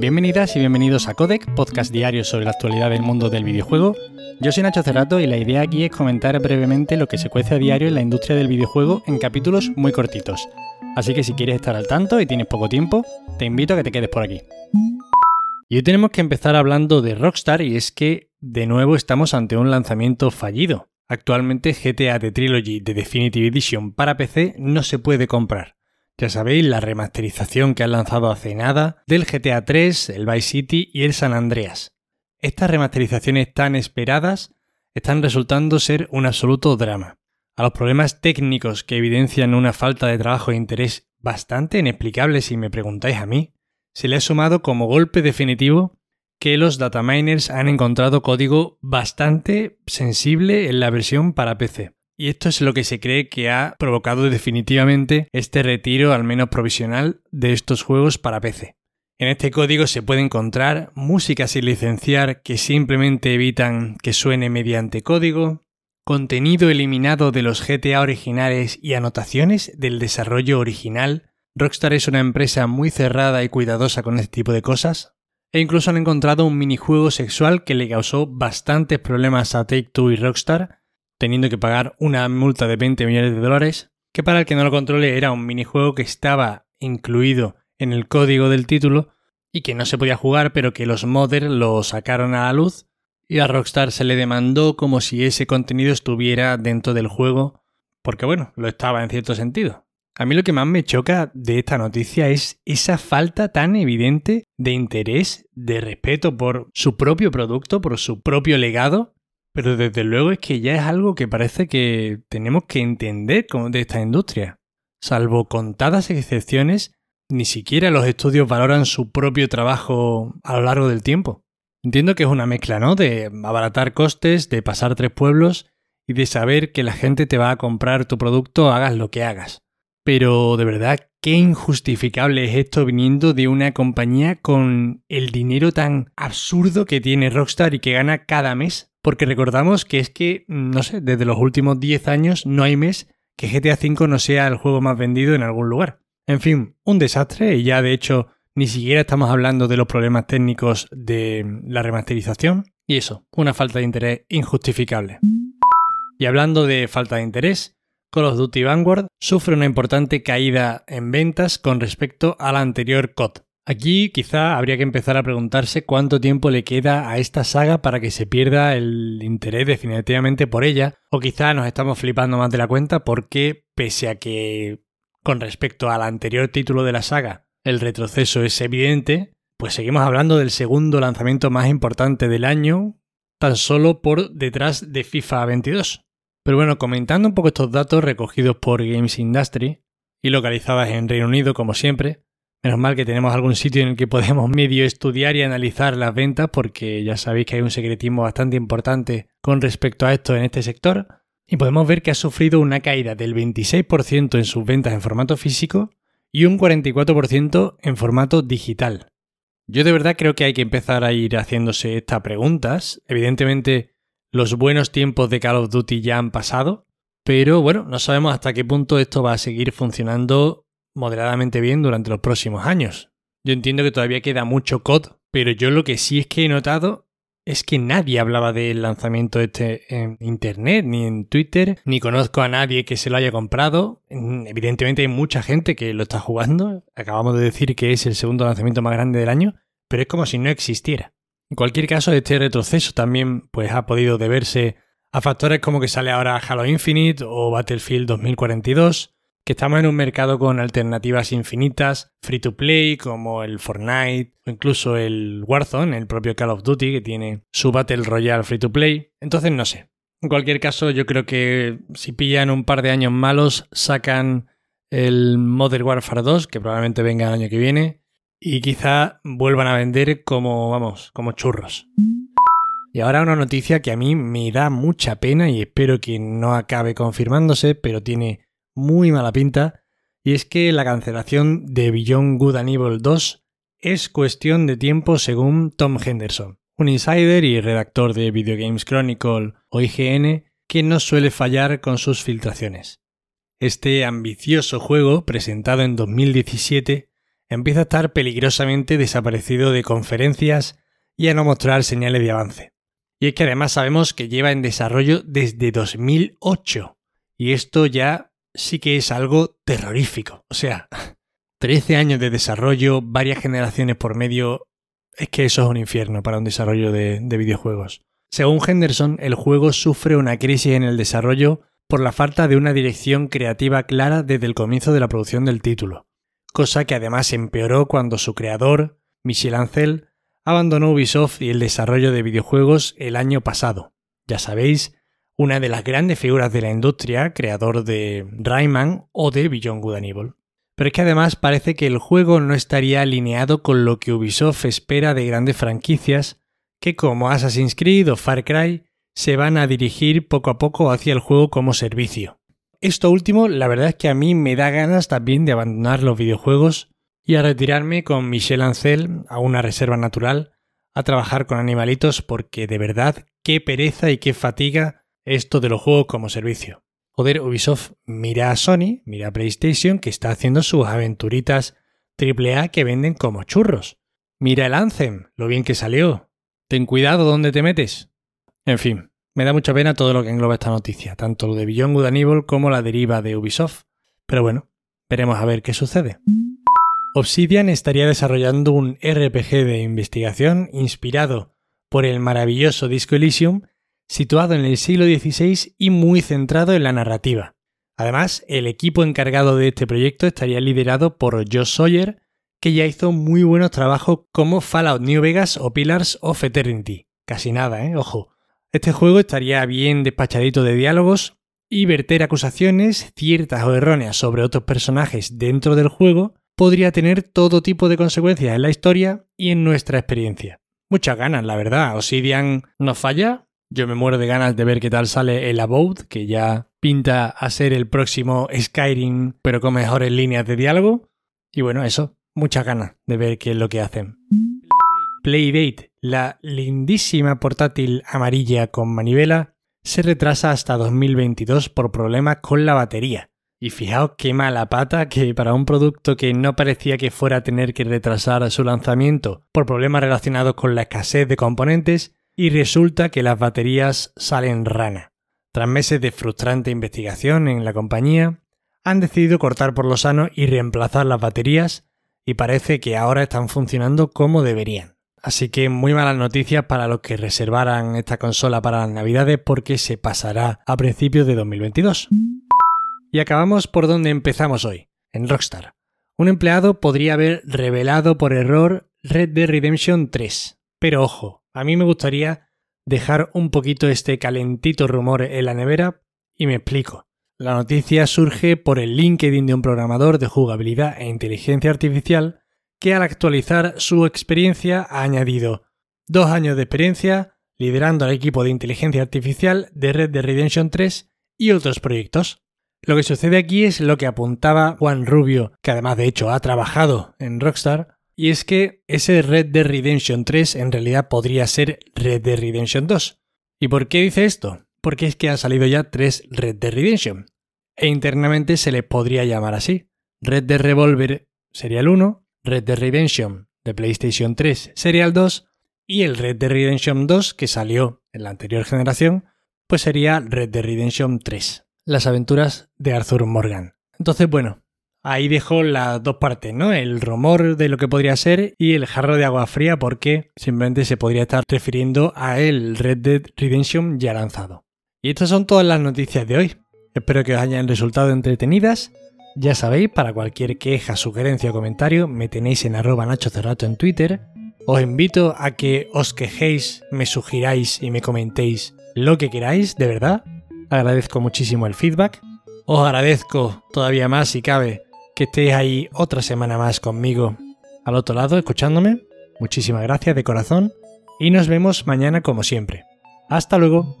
Bienvenidas y bienvenidos a Codec, podcast diario sobre la actualidad del mundo del videojuego. Yo soy Nacho Cerrato y la idea aquí es comentar brevemente lo que se cuece a diario en la industria del videojuego en capítulos muy cortitos. Así que si quieres estar al tanto y tienes poco tiempo, te invito a que te quedes por aquí. Y hoy tenemos que empezar hablando de Rockstar y es que de nuevo estamos ante un lanzamiento fallido. Actualmente GTA The Trilogy de Definitive Edition para PC no se puede comprar. Ya sabéis, la remasterización que han lanzado hace nada del GTA 3, el Vice City y el San Andreas. Estas remasterizaciones tan esperadas están resultando ser un absoluto drama. A los problemas técnicos que evidencian una falta de trabajo e interés bastante inexplicable si me preguntáis a mí, se le ha sumado como golpe definitivo que los dataminers han encontrado código bastante sensible en la versión para PC. Y esto es lo que se cree que ha provocado definitivamente este retiro, al menos provisional, de estos juegos para PC. En este código se puede encontrar música sin licenciar que simplemente evitan que suene mediante código, contenido eliminado de los GTA originales y anotaciones del desarrollo original Rockstar es una empresa muy cerrada y cuidadosa con este tipo de cosas, e incluso han encontrado un minijuego sexual que le causó bastantes problemas a Take Two y Rockstar, teniendo que pagar una multa de 20 millones de dólares, que para el que no lo controle era un minijuego que estaba incluido en el código del título y que no se podía jugar, pero que los modders lo sacaron a la luz y a Rockstar se le demandó como si ese contenido estuviera dentro del juego, porque bueno, lo estaba en cierto sentido. A mí lo que más me choca de esta noticia es esa falta tan evidente de interés, de respeto por su propio producto, por su propio legado, pero desde luego es que ya es algo que parece que tenemos que entender de esta industria. Salvo contadas excepciones, ni siquiera los estudios valoran su propio trabajo a lo largo del tiempo. Entiendo que es una mezcla, ¿no? De abaratar costes, de pasar tres pueblos y de saber que la gente te va a comprar tu producto hagas lo que hagas. Pero de verdad, qué injustificable es esto viniendo de una compañía con el dinero tan absurdo que tiene Rockstar y que gana cada mes. Porque recordamos que es que, no sé, desde los últimos 10 años no hay mes que GTA V no sea el juego más vendido en algún lugar. En fin, un desastre y ya de hecho ni siquiera estamos hablando de los problemas técnicos de la remasterización. Y eso, una falta de interés injustificable. Y hablando de falta de interés, Call of Duty Vanguard sufre una importante caída en ventas con respecto a la anterior COD. Aquí quizá habría que empezar a preguntarse cuánto tiempo le queda a esta saga para que se pierda el interés definitivamente por ella, o quizá nos estamos flipando más de la cuenta porque pese a que con respecto al anterior título de la saga el retroceso es evidente, pues seguimos hablando del segundo lanzamiento más importante del año, tan solo por detrás de FIFA 22. Pero bueno, comentando un poco estos datos recogidos por Games Industry y localizadas en Reino Unido como siempre, menos mal que tenemos algún sitio en el que podemos medio estudiar y analizar las ventas porque ya sabéis que hay un secretismo bastante importante con respecto a esto en este sector y podemos ver que ha sufrido una caída del 26% en sus ventas en formato físico y un 44% en formato digital. Yo de verdad creo que hay que empezar a ir haciéndose estas preguntas. Evidentemente, los buenos tiempos de Call of Duty ya han pasado, pero bueno, no sabemos hasta qué punto esto va a seguir funcionando moderadamente bien durante los próximos años. Yo entiendo que todavía queda mucho COD, pero yo lo que sí es que he notado es que nadie hablaba del lanzamiento este en internet, ni en Twitter, ni conozco a nadie que se lo haya comprado. Evidentemente hay mucha gente que lo está jugando. Acabamos de decir que es el segundo lanzamiento más grande del año, pero es como si no existiera. En cualquier caso, este retroceso también pues, ha podido deberse a factores como que sale ahora Halo Infinite o Battlefield 2042, que estamos en un mercado con alternativas infinitas, free to play como el Fortnite o incluso el Warzone, el propio Call of Duty que tiene su Battle Royale free to play. Entonces no sé. En cualquier caso, yo creo que si pillan un par de años malos, sacan el Modern Warfare 2, que probablemente venga el año que viene, y quizá vuelvan a vender como, vamos, como churros. Y ahora una noticia que a mí me da mucha pena y espero que no acabe confirmándose, pero tiene muy mala pinta, y es que la cancelación de Beyond Good and Evil 2 es cuestión de tiempo según Tom Henderson, un insider y redactor de Video Games Chronicle o IGN que no suele fallar con sus filtraciones. Este ambicioso juego, presentado en 2017, empieza a estar peligrosamente desaparecido de conferencias y a no mostrar señales de avance. Y es que además sabemos que lleva en desarrollo desde 2008. Y esto ya sí que es algo terrorífico. O sea, 13 años de desarrollo, varias generaciones por medio. Es que eso es un infierno para un desarrollo de, de videojuegos. Según Henderson, el juego sufre una crisis en el desarrollo por la falta de una dirección creativa clara desde el comienzo de la producción del título, cosa que además empeoró cuando su creador, Michel Ancel, abandonó Ubisoft y el desarrollo de videojuegos el año pasado. Ya sabéis, una de las grandes figuras de la industria, creador de Rayman o de Beyond Good and Evil. Pero es que además parece que el juego no estaría alineado con lo que Ubisoft espera de grandes franquicias que como Assassin's Creed o Far Cry se van a dirigir poco a poco hacia el juego como servicio. Esto último, la verdad es que a mí me da ganas también de abandonar los videojuegos y a retirarme con Michel Ancel a una reserva natural a trabajar con animalitos porque de verdad qué pereza y qué fatiga esto de los juegos como servicio. Joder, Ubisoft mira a Sony, mira a PlayStation que está haciendo sus aventuritas AAA que venden como churros. Mira el Anthem, lo bien que salió. Ten cuidado donde te metes. En fin, me da mucha pena todo lo que engloba esta noticia, tanto lo de Beyond Good and como la deriva de Ubisoft. Pero bueno, veremos a ver qué sucede. Obsidian estaría desarrollando un RPG de investigación inspirado por el maravilloso Disco Elysium, situado en el siglo XVI y muy centrado en la narrativa. Además, el equipo encargado de este proyecto estaría liderado por Josh Sawyer, que ya hizo muy buenos trabajos como Fallout New Vegas o Pillars of Eternity. Casi nada, ¿eh? Ojo. Este juego estaría bien despachadito de diálogos y verter acusaciones, ciertas o erróneas, sobre otros personajes dentro del juego podría tener todo tipo de consecuencias en la historia y en nuestra experiencia. Muchas ganas, la verdad. Obsidian no falla. Yo me muero de ganas de ver qué tal sale el Abode, que ya pinta a ser el próximo Skyrim, pero con mejores líneas de diálogo. Y bueno, eso, muchas ganas de ver qué es lo que hacen. Playdate, la lindísima portátil amarilla con manivela, se retrasa hasta 2022 por problemas con la batería. Y fijaos qué mala pata que para un producto que no parecía que fuera a tener que retrasar su lanzamiento por problemas relacionados con la escasez de componentes, y resulta que las baterías salen rana. Tras meses de frustrante investigación en la compañía, han decidido cortar por lo sano y reemplazar las baterías y parece que ahora están funcionando como deberían. Así que muy malas noticias para los que reservaran esta consola para las navidades porque se pasará a principios de 2022. Y acabamos por donde empezamos hoy, en Rockstar. Un empleado podría haber revelado por error Red Dead Redemption 3. Pero ojo, a mí me gustaría dejar un poquito este calentito rumor en la nevera y me explico. La noticia surge por el LinkedIn de un programador de jugabilidad e inteligencia artificial que al actualizar su experiencia ha añadido dos años de experiencia liderando al equipo de inteligencia artificial de Red Dead Redemption 3 y otros proyectos. Lo que sucede aquí es lo que apuntaba Juan Rubio, que además de hecho ha trabajado en Rockstar, y es que ese Red Dead Redemption 3 en realidad podría ser Red Dead Redemption 2. ¿Y por qué dice esto? Porque es que han salido ya tres Red Dead Redemption, e internamente se le podría llamar así. Red Dead Revolver sería el 1, Red Dead Redemption de PlayStation 3 sería el 2 y el Red Dead Redemption 2 que salió en la anterior generación pues sería Red Dead Redemption 3, las aventuras de Arthur Morgan. Entonces bueno, ahí dejo las dos partes, ¿no? El rumor de lo que podría ser y el jarro de agua fría porque simplemente se podría estar refiriendo a el Red Dead Redemption ya lanzado. Y estas son todas las noticias de hoy. Espero que os hayan resultado entretenidas ya sabéis, para cualquier queja, sugerencia o comentario, me tenéis en arroba Nacho Cerrato en Twitter. Os invito a que os quejéis, me sugiráis y me comentéis lo que queráis, de verdad. Agradezco muchísimo el feedback. Os agradezco todavía más, si cabe, que estéis ahí otra semana más conmigo al otro lado, escuchándome. Muchísimas gracias de corazón y nos vemos mañana como siempre. Hasta luego.